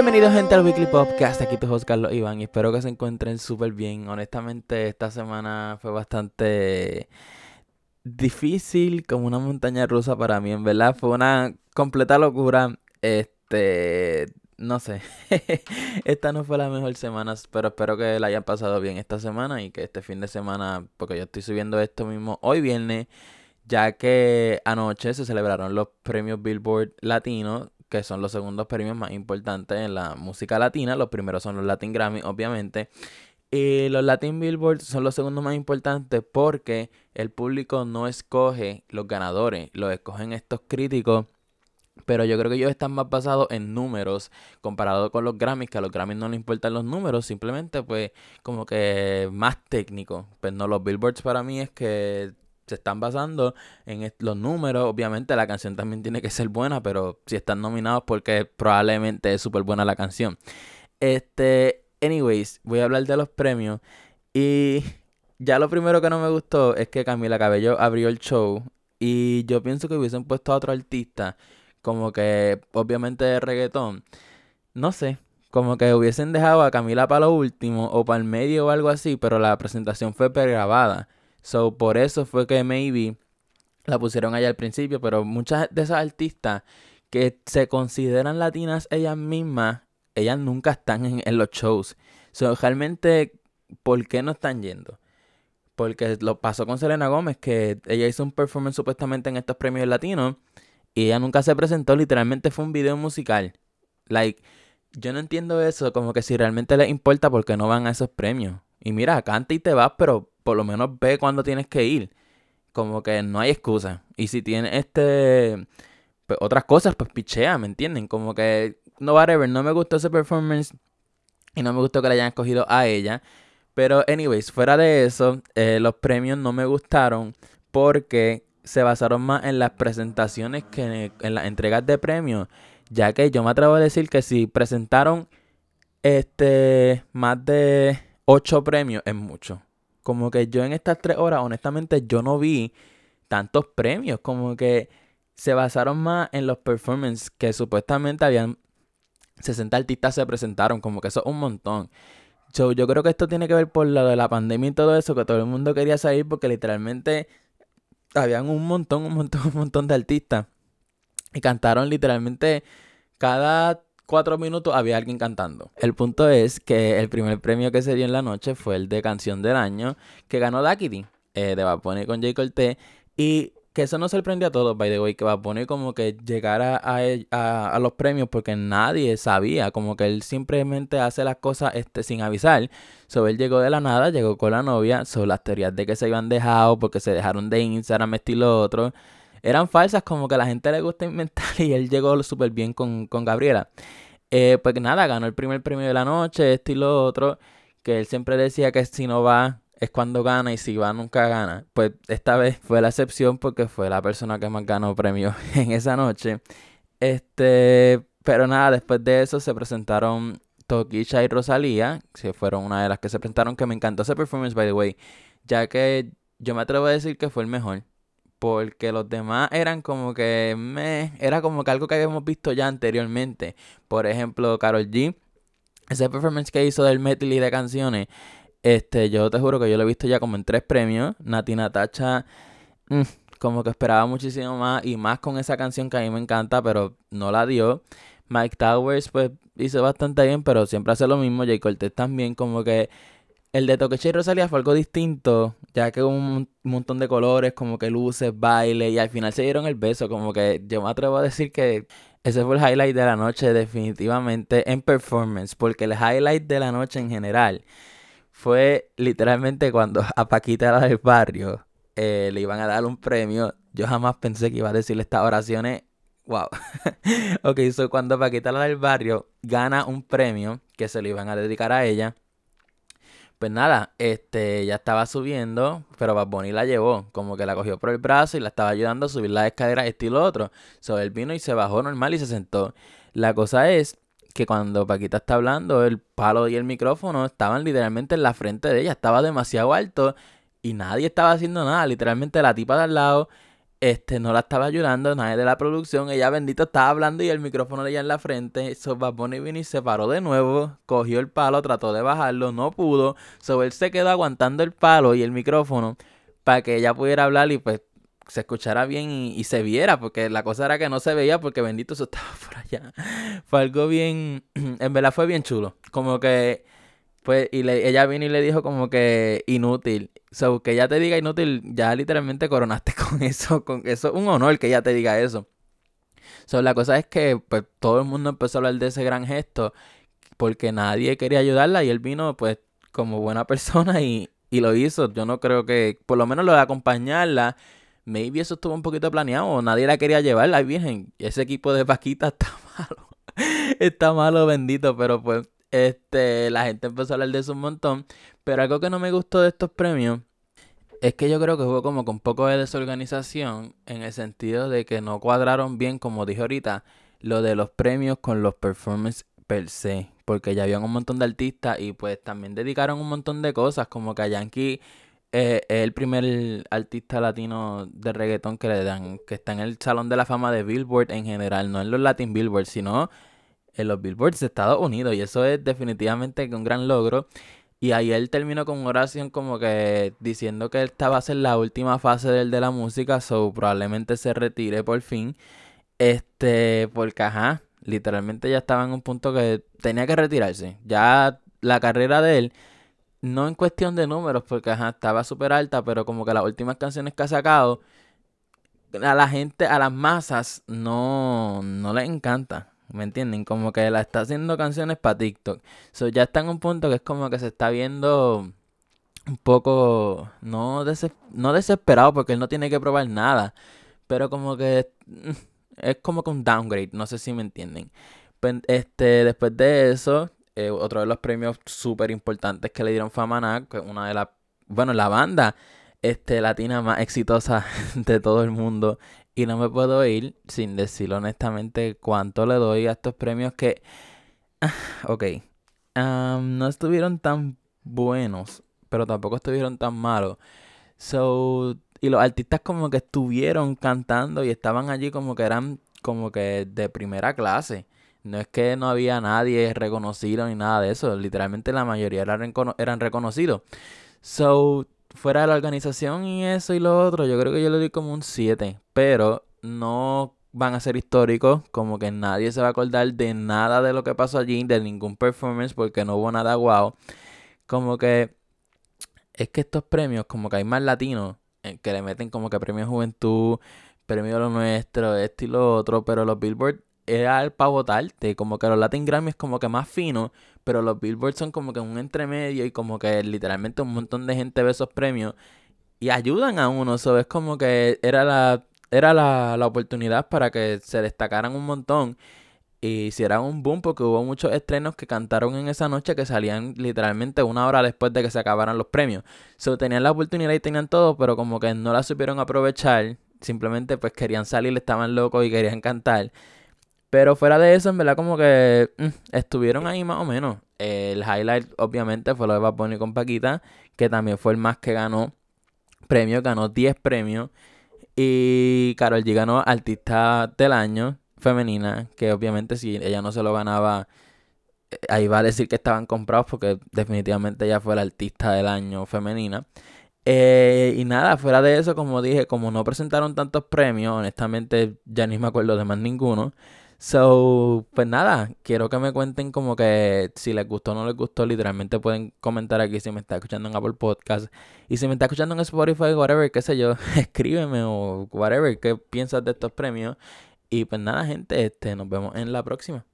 Bienvenidos gente al Weekly Podcast, aquí tu host Carlos Iván y espero que se encuentren súper bien. Honestamente esta semana fue bastante difícil, como una montaña rusa para mí, en verdad fue una completa locura. Este, no sé, esta no fue la mejor semana, pero espero que la hayan pasado bien esta semana y que este fin de semana, porque yo estoy subiendo esto mismo hoy viernes, ya que anoche se celebraron los premios Billboard Latino que son los segundos premios más importantes en la música latina. Los primeros son los Latin Grammy, obviamente. Y los Latin Billboard son los segundos más importantes porque el público no escoge los ganadores, los escogen estos críticos. Pero yo creo que ellos están más basados en números comparado con los Grammys, que a los Grammys no les importan los números, simplemente pues como que más técnico. Pues no, los Billboards para mí es que se están basando en los números. Obviamente la canción también tiene que ser buena, pero si están nominados porque probablemente es súper buena la canción. Este, anyways, voy a hablar de los premios. Y ya lo primero que no me gustó es que Camila Cabello abrió el show. Y yo pienso que hubiesen puesto a otro artista, como que obviamente de reggaetón. No sé, como que hubiesen dejado a Camila para lo último o para el medio o algo así, pero la presentación fue pregrabada. So, por eso fue que maybe la pusieron allá al principio, pero muchas de esas artistas que se consideran latinas ellas mismas, ellas nunca están en, los shows. So, realmente, ¿por qué no están yendo? Porque lo pasó con Selena Gómez, que ella hizo un performance supuestamente en estos premios latinos y ella nunca se presentó, literalmente fue un video musical. Like, yo no entiendo eso, como que si realmente les importa, ¿por qué no van a esos premios? Y mira, canta y te vas, pero por lo menos ve cuando tienes que ir. Como que no hay excusa. Y si tienes este pues, otras cosas, pues pichea, ¿me entienden? Como que no whatever, no me gustó ese performance y no me gustó que le hayan escogido a ella. Pero anyways, fuera de eso, eh, los premios no me gustaron porque se basaron más en las presentaciones que en las entregas de premios. Ya que yo me atrevo a decir que si presentaron este más de 8 premios es mucho. Como que yo en estas tres horas, honestamente, yo no vi tantos premios. Como que se basaron más en los performances que supuestamente habían 60 artistas se presentaron. Como que eso es un montón. yo creo que esto tiene que ver por lo de la pandemia y todo eso, que todo el mundo quería salir porque literalmente habían un montón, un montón, un montón de artistas. Y cantaron literalmente cada cuatro minutos había alguien cantando. El punto es que el primer premio que se dio en la noche fue el de canción del año que ganó Daquiti eh, de Bad con J. Cortez. Y que eso nos sorprendió a todos, by the way, que Bad como que llegara a, los premios porque nadie sabía, como que él simplemente hace las cosas este, sin avisar. So él llegó de la nada, llegó con la novia, son las teorías de que se iban dejado porque se dejaron de Instagram, estilo otro eran falsas, como que a la gente le gusta inventar y él llegó súper bien con, Gabriela. Eh, pues nada, ganó el primer premio de la noche, esto y lo otro, que él siempre decía que si no va es cuando gana y si va nunca gana. Pues esta vez fue la excepción porque fue la persona que más ganó premio en esa noche. Este, pero nada, después de eso se presentaron Tokisha y Rosalía, que fueron una de las que se presentaron, que me encantó ese performance, by the way, ya que yo me atrevo a decir que fue el mejor porque los demás eran como que me era como que algo que habíamos visto ya anteriormente. Por ejemplo, Carol G, ese performance que hizo del medley de canciones, este, yo te juro que yo lo he visto ya como en tres premios. Nati Natacha, mm, como que esperaba muchísimo más y más con esa canción que a mí me encanta, pero no la dio. Mike Towers, pues hizo bastante bien, pero siempre hace lo mismo. J. Cortez también, como que el de Toqueche y Rosalía fue algo distinto, ya que hubo un montón de colores, como que luces, baile, y al final se dieron el beso, como que yo me atrevo a decir que ese fue el highlight de la noche definitivamente en performance, porque el highlight de la noche en general fue literalmente cuando a Paquita la del barrio eh, le iban a dar un premio. Yo jamás pensé que iba a decirle estas oraciones. Wow. ok, so cuando Paquita la del barrio gana un premio que se le iban a dedicar a ella pues nada, este, ya estaba subiendo, pero Bad Bunny la llevó, como que la cogió por el brazo y la estaba ayudando a subir la escalera estilo otro. So, él vino y se bajó normal y se sentó. La cosa es que cuando Paquita está hablando, el palo y el micrófono estaban literalmente en la frente de ella, estaba demasiado alto y nadie estaba haciendo nada. Literalmente la tipa de al lado este, no la estaba ayudando, nadie de la producción, ella bendito estaba hablando y el micrófono ella en la frente, so Bad Bunny y se paró de nuevo, cogió el palo, trató de bajarlo, no pudo, so él se quedó aguantando el palo y el micrófono para que ella pudiera hablar y pues se escuchara bien y, se viera, porque la cosa era que no se veía porque bendito eso estaba por allá. Fue algo bien, en verdad fue bien chulo, como que pues, y ella vino y le dijo como que inútil. So, que ella te diga inútil, ya literalmente coronaste con eso. Con eso un honor que ella te diga eso. So, la cosa es que pues, todo el mundo empezó a hablar de ese gran gesto porque nadie quería ayudarla y él vino pues como buena persona y, y lo hizo. Yo no creo que, por lo menos lo de acompañarla, maybe eso estuvo un poquito planeado nadie la quería llevar. Ay, virgen, ese equipo de vaquita está malo. está malo, bendito, pero pues este, la gente empezó a hablar de eso un montón. Pero algo que no me gustó de estos premios es que yo creo que hubo como con un poco de desorganización en el sentido de que no cuadraron bien, como dije ahorita, lo de los premios con los performances per se. Porque ya habían un montón de artistas y pues también dedicaron un montón de cosas, como que a Yankee eh, es el primer artista latino de reggaetón que le dan, que está en el Salón de la Fama de Billboard en general, no en los Latin Billboard, sino en los billboards de Estados Unidos y eso es definitivamente un gran logro. Y ahí él terminó con oración como que diciendo que esta va a ser la última fase del de la música, so probablemente se retire por fin. Este, porque ajá, literalmente ya estaba en un punto que tenía que retirarse. Ya la carrera de él, no en cuestión de números, porque ajá, estaba súper alta, pero como que las últimas canciones que ha sacado, a la gente, a las masas, no, no les encanta. ¿Me entienden? Como que la está haciendo canciones para TikTok. So, ya está en un punto que es como que se está viendo un poco, no, no desesperado porque él no tiene que probar nada, pero como que es como que un downgrade, no sé si me entienden. Pues, este, después de eso, eh, otro de los premios súper importantes que le dieron fama a que una de las, bueno, la banda este, latina más exitosa de todo el mundo y no me puedo ir sin decir honestamente cuánto le doy a estos premios que, ok, no estuvieron tan buenos, pero tampoco estuvieron tan malos. So, y los artistas como que estuvieron cantando y estaban allí como que eran como que de primera clase. No es que no había nadie reconocido ni nada de eso. Literalmente la mayoría eran, eran reconocidos. So, fuera de la organización y eso y lo otro, yo creo que yo le doy como un 7. Pero no van a ser históricos, como que nadie se va a acordar de nada de lo que pasó allí, de ningún performance, porque no hubo nada guau. Como que es que estos premios, como que hay más latinos, eh, que le meten como que premio juventud, premio lo nuestro, esto y lo otro, pero los Billboard era para votarte, como que los Latin Grammy es como que más fino, pero los Billboard son como que un entremedio y como que literalmente un montón de gente ve esos premios y ayudan a uno, eso es como que era la era la, la oportunidad para que se destacaran un montón y hicieran un boom porque hubo muchos estrenos que cantaron en esa noche que salían literalmente una hora después de que se acabaran los premios. So, tenían la oportunidad y tenían todo, pero como que no la supieron aprovechar. Simplemente pues querían salir, estaban locos y querían cantar. Pero fuera de eso, en verdad, como que mm, estuvieron ahí más o menos. El highlight, obviamente, fue lo de Bad con Paquita, que también fue el más que ganó premios, ganó 10 premios. Y Carol G ganó Artista del Año femenina, que obviamente si ella no se lo ganaba, eh, ahí va a decir que estaban comprados porque definitivamente ella fue la Artista del Año femenina. Eh, y nada, fuera de eso, como dije, como no presentaron tantos premios, honestamente ya ni me acuerdo de más ninguno. So, pues nada, quiero que me cuenten como que si les gustó o no les gustó, literalmente pueden comentar aquí si me está escuchando en Apple Podcast. Y si me está escuchando en Spotify, whatever, qué sé yo, escríbeme o whatever, qué piensas de estos premios. Y pues nada, gente, este, nos vemos en la próxima.